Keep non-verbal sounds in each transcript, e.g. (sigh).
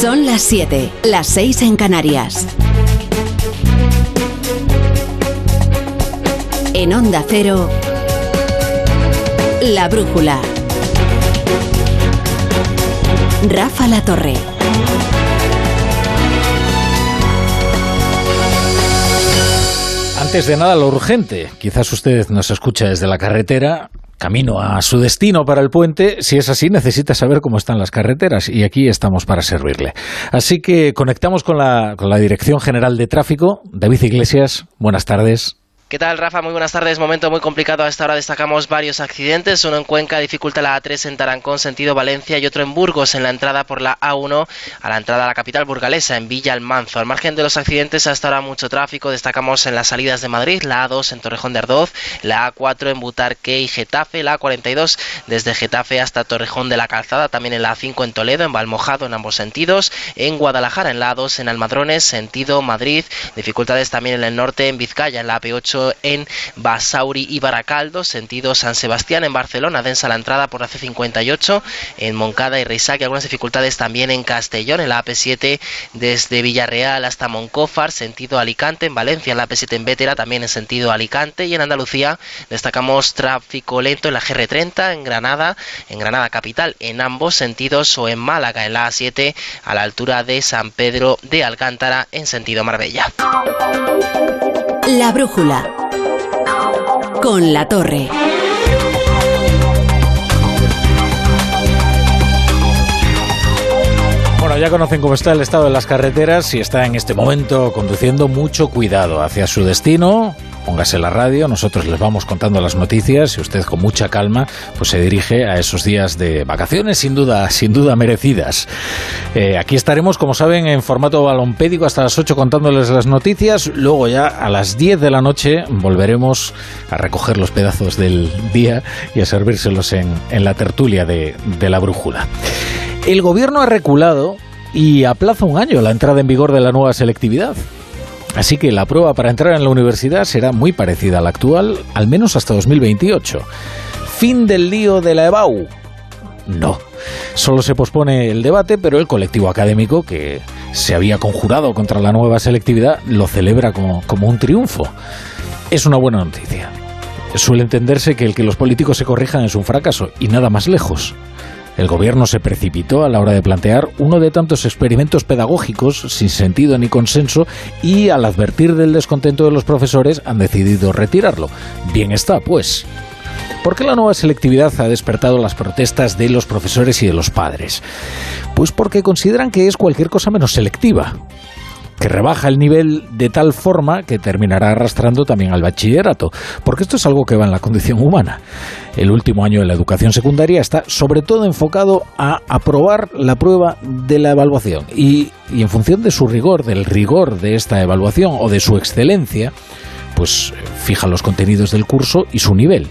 Son las 7, las 6 en Canarias. En Onda Cero, La Brújula. Rafa La Torre. Antes de nada, lo urgente. Quizás usted nos escucha desde la carretera, camino a su destino para el puente. Si es así, necesita saber cómo están las carreteras y aquí estamos para servirle. Así que conectamos con la, con la Dirección General de Tráfico. David Iglesias, buenas tardes. ¿Qué tal, Rafa? Muy buenas tardes. Momento muy complicado. A esta hora destacamos varios accidentes. Uno en Cuenca dificulta la A3 en Tarancón, sentido Valencia, y otro en Burgos, en la entrada por la A1 a la entrada a la capital burgalesa, en Villa Almanzo. Al margen de los accidentes, hasta ahora mucho tráfico. Destacamos en las salidas de Madrid, la A2 en Torrejón de Ardoz, la A4 en Butarque y Getafe, la A42 desde Getafe hasta Torrejón de la Calzada, también en la A5 en Toledo, en Valmojado en ambos sentidos, en Guadalajara, en la A2 en Almadrones, sentido Madrid. Dificultades también en el norte, en Vizcaya, en la AP8 en Basauri y Baracaldo, sentido San Sebastián en Barcelona, densa la entrada por la C58 en Moncada y Reisac, algunas dificultades también en Castellón, en la AP7 desde Villarreal hasta Moncófar, sentido Alicante, en Valencia, en la AP7 en Vétera, también en sentido Alicante y en Andalucía destacamos tráfico lento en la GR30, en Granada, en Granada capital, en ambos sentidos o en Málaga, en la A7 a la altura de San Pedro de Alcántara en sentido Marbella. La brújula. Con la torre. Bueno, ya conocen cómo está el estado de las carreteras. Si está en este momento conduciendo, mucho cuidado hacia su destino. Póngase la radio, nosotros les vamos contando las noticias y usted con mucha calma pues se dirige a esos días de vacaciones sin duda, sin duda merecidas. Eh, aquí estaremos, como saben, en formato balompédico hasta las 8 contándoles las noticias. Luego ya a las 10 de la noche volveremos a recoger los pedazos del día y a servírselos en, la tertulia de, de la brújula. El gobierno ha reculado y aplaza un año la entrada en vigor de la nueva selectividad. Así que la prueba para entrar en la universidad será muy parecida a la actual, al menos hasta 2028. ¿Fin del lío de la EBAU? No. Solo se pospone el debate, pero el colectivo académico, que se había conjurado contra la nueva selectividad, lo celebra como, como un triunfo. Es una buena noticia. Suele entenderse que el que los políticos se corrijan es un fracaso, y nada más lejos. El gobierno se precipitó a la hora de plantear uno de tantos experimentos pedagógicos sin sentido ni consenso y al advertir del descontento de los profesores han decidido retirarlo. Bien está, pues. ¿Por qué la nueva selectividad ha despertado las protestas de los profesores y de los padres? Pues porque consideran que es cualquier cosa menos selectiva que rebaja el nivel de tal forma que terminará arrastrando también al bachillerato, porque esto es algo que va en la condición humana. El último año de la educación secundaria está sobre todo enfocado a aprobar la prueba de la evaluación y, y en función de su rigor, del rigor de esta evaluación o de su excelencia, pues fija los contenidos del curso y su nivel.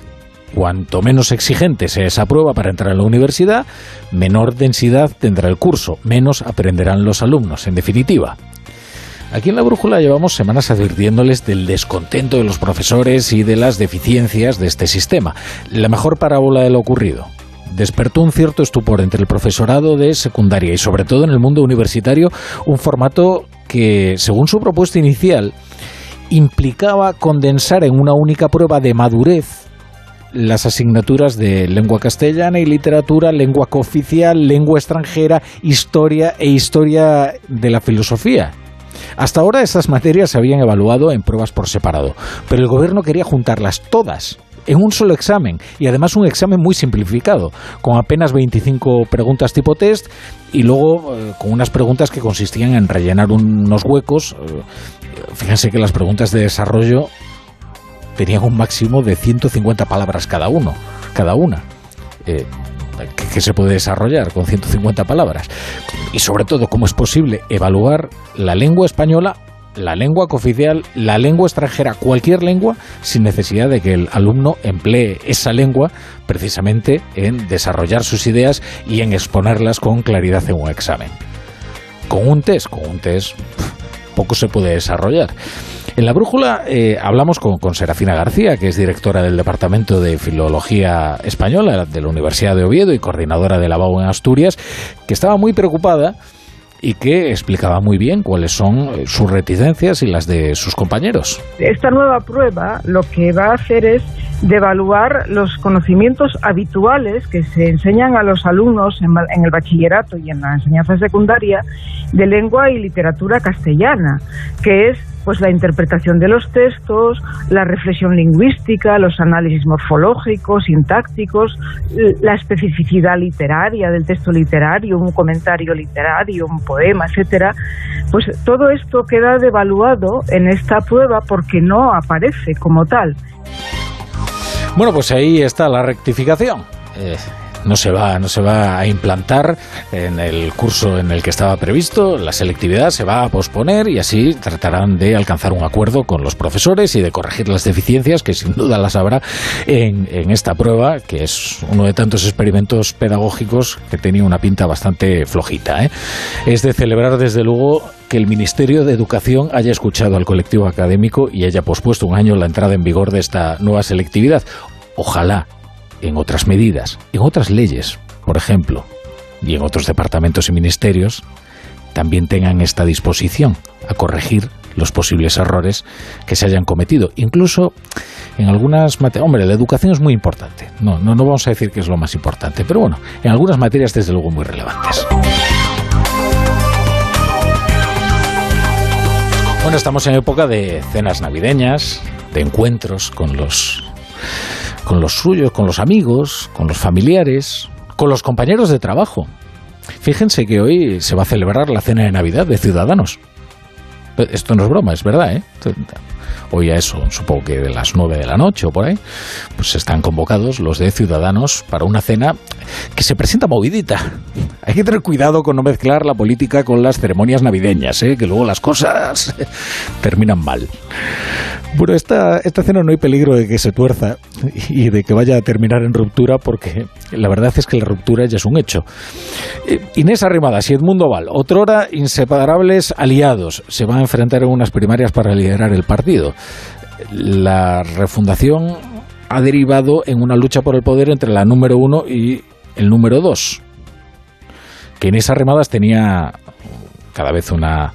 Cuanto menos exigente sea esa prueba para entrar a la universidad, menor densidad tendrá el curso, menos aprenderán los alumnos, en definitiva. Aquí en la brújula llevamos semanas advirtiéndoles del descontento de los profesores y de las deficiencias de este sistema. La mejor parábola de lo ocurrido. Despertó un cierto estupor entre el profesorado de secundaria y sobre todo en el mundo universitario un formato que, según su propuesta inicial, implicaba condensar en una única prueba de madurez las asignaturas de lengua castellana y literatura, lengua cooficial, lengua extranjera, historia e historia de la filosofía. Hasta ahora estas materias se habían evaluado en pruebas por separado, pero el gobierno quería juntarlas todas en un solo examen y además un examen muy simplificado, con apenas 25 preguntas tipo test y luego eh, con unas preguntas que consistían en rellenar unos huecos. Eh, fíjense que las preguntas de desarrollo tenían un máximo de 150 palabras cada uno, cada una. Eh, que, se puede desarrollar con 150 palabras. Y sobre todo, cómo es posible evaluar la lengua española, la lengua cooficial, la lengua extranjera, cualquier lengua, sin necesidad de que el alumno emplee esa lengua precisamente en desarrollar sus ideas y en exponerlas con claridad en un examen. Con un test, con un test, poco se puede desarrollar. En la brújula eh, hablamos con, con, Serafina García, que es directora del Departamento de Filología Española de la Universidad de Oviedo y coordinadora de la BAU en Asturias, que estaba muy preocupada y que explicaba muy bien cuáles son eh, sus reticencias y las de sus compañeros. Esta nueva prueba lo que va a hacer es devaluar los conocimientos habituales que se enseñan a los alumnos en, en el bachillerato y en la enseñanza secundaria de lengua y literatura castellana, que es pues la interpretación de los textos, la reflexión lingüística, los análisis morfológicos, sintácticos, la especificidad literaria del texto literario, un comentario literario, un poema, etcétera. Pues todo esto queda devaluado en esta prueba porque no aparece como tal. Bueno, pues ahí está la rectificación. Eh, no se va, no se va a implantar en el curso en el que estaba previsto, la selectividad se va a posponer y así tratarán de alcanzar un acuerdo con los profesores y de corregir las deficiencias que sin duda las habrá en, esta prueba, que es uno de tantos experimentos pedagógicos que tenía una pinta bastante flojita. ¿eh? Es de celebrar desde luego que el Ministerio de Educación haya escuchado al colectivo académico y haya pospuesto un año la entrada en vigor de esta nueva selectividad. Ojalá en otras medidas, en otras leyes, por ejemplo, y en otros departamentos y ministerios, también tengan esta disposición a corregir los posibles errores que se hayan cometido. Incluso en algunas materias, hombre, la educación es muy importante, no, no, no vamos a decir que es lo más importante, pero bueno, en algunas materias desde luego muy relevantes. Bueno, estamos en época de cenas navideñas, de encuentros con los con los suyos, con los amigos, con los familiares, con los compañeros de trabajo. Fíjense que hoy se va a celebrar la cena de Navidad de Ciudadanos. Esto no es broma, es verdad, ¿eh? hoy a eso, supongo que de las nueve de la noche o por ahí, pues están convocados los de Ciudadanos para una cena que se presenta movidita. Hay que tener cuidado con no mezclar la política con las ceremonias navideñas, ¿eh? que luego las cosas (laughs) terminan mal. Bueno, esta, esta cena no hay peligro de que se tuerza y de que vaya a terminar en ruptura porque la verdad es que la ruptura ya es un hecho. Eh, Inés Arrimadas y Edmundo Val, otrora inseparables aliados, se van a enfrentar en unas primarias para liderar el partido la refundación ha derivado en una lucha por el poder entre la número uno y el número dos. Que en esas remadas tenía cada vez una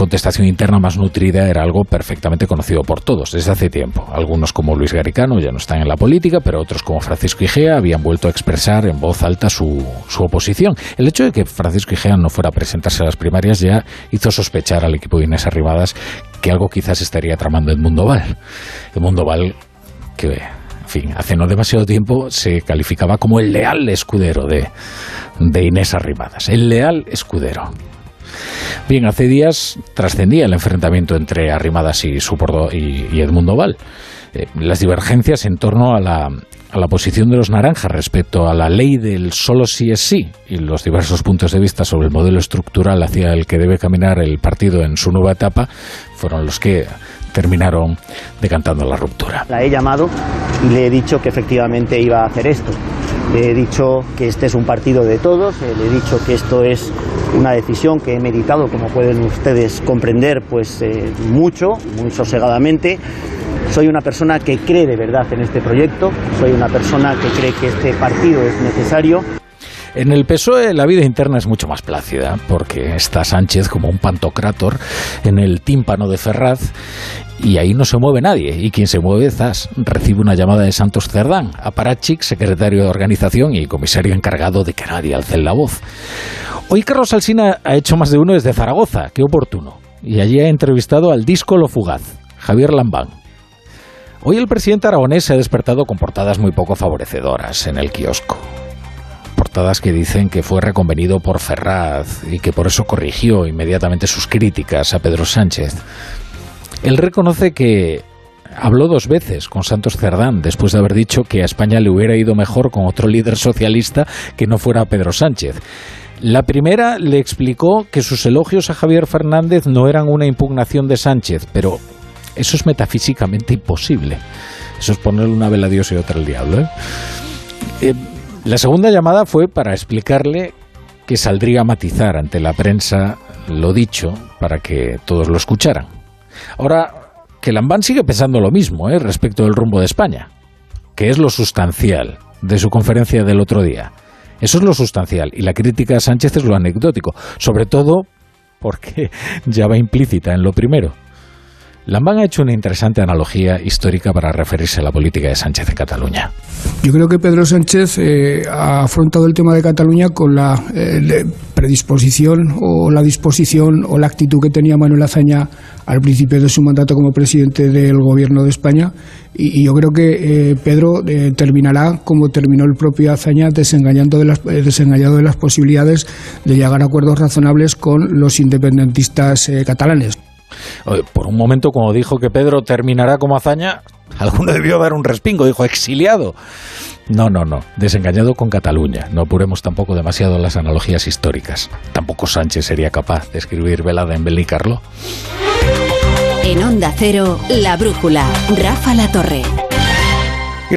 contestación interna más nutrida era algo perfectamente conocido por todos desde hace tiempo. Algunos como Luis Garicano ya no están en la política, pero otros como Francisco Igea habían vuelto a expresar en voz alta su, su oposición. El hecho de que Francisco Igea no fuera a presentarse a las primarias ya hizo sospechar al equipo de Inés Arribadas que algo quizás estaría tramando en Mundo Val. El Mundo Val que en fin, hace no demasiado tiempo se calificaba como el leal escudero de, de Inés Arribadas, el leal escudero. Bien, hace días trascendía el enfrentamiento entre Arrimadas y, y, Edmundo Val. Eh, las divergencias en torno a la, a la posición de los naranjas respecto a la ley del solo sí es sí y los diversos puntos de vista sobre el modelo estructural hacia el que debe caminar el partido en su nueva etapa fueron los que terminaron decantando la ruptura. La he llamado y le he dicho que efectivamente iba a hacer esto. He dicho que este es un partido de todos, eh, le he dicho que esto es una decisión que he meditado, como pueden ustedes comprender, pues eh, mucho, muy sosegadamente. Soy una persona que cree de verdad en este proyecto, soy una persona que cree que este partido es necesario. En el PSOE la vida interna es mucho más plácida, porque está Sánchez como un pantocrátor en el tímpano de Ferraz y ahí no se mueve nadie. Y quien se mueve, Zas, recibe una llamada de Santos Cerdán, aparachic, secretario de organización y comisario encargado de que nadie alce la voz. Hoy Carlos Alsina ha hecho más de uno desde Zaragoza, qué oportuno. Y allí ha entrevistado al disco Lo Fugaz, Javier Lambán. Hoy el presidente aragonés se ha despertado con portadas muy poco favorecedoras en el kiosco que dicen que fue reconvenido por Ferraz y que por eso corrigió inmediatamente sus críticas a Pedro Sánchez. Él reconoce que habló dos veces con Santos Cerdán después de haber dicho que a España le hubiera ido mejor con otro líder socialista que no fuera Pedro Sánchez. La primera le explicó que sus elogios a Javier Fernández no eran una impugnación de Sánchez, pero eso es metafísicamente imposible. Eso es ponerle una vela a Dios y otra al diablo. ¿eh? eh la segunda llamada fue para explicarle que saldría a matizar ante la prensa lo dicho para que todos lo escucharan. Ahora, que Lambán sigue pensando lo mismo ¿eh? respecto del rumbo de España, que es lo sustancial de su conferencia del otro día. Eso es lo sustancial y la crítica a Sánchez es lo anecdótico, sobre todo porque (laughs) ya va implícita en lo primero. Lambán ha hecho una interesante analogía histórica para referirse a la política de Sánchez en Cataluña. Yo creo que Pedro Sánchez eh, ha afrontado el tema de Cataluña con la eh, predisposición o la disposición o la actitud que tenía Manuel Azaña al principio de su mandato como presidente del Gobierno de España. Y, yo creo que eh, Pedro terminará como terminó el propio Azaña, desengañando de las, desengañado de las posibilidades de llegar a acuerdos razonables con los independentistas catalanes. Por un momento, cuando dijo que Pedro terminará como hazaña, alguno debió dar un respingo, dijo exiliado. No, no, no, desengañado con Cataluña. No apuremos tampoco demasiado las analogías históricas. Tampoco Sánchez sería capaz de escribir velada en Belicarlo. En Onda Cero, La Brújula, Rafa La Torre. Y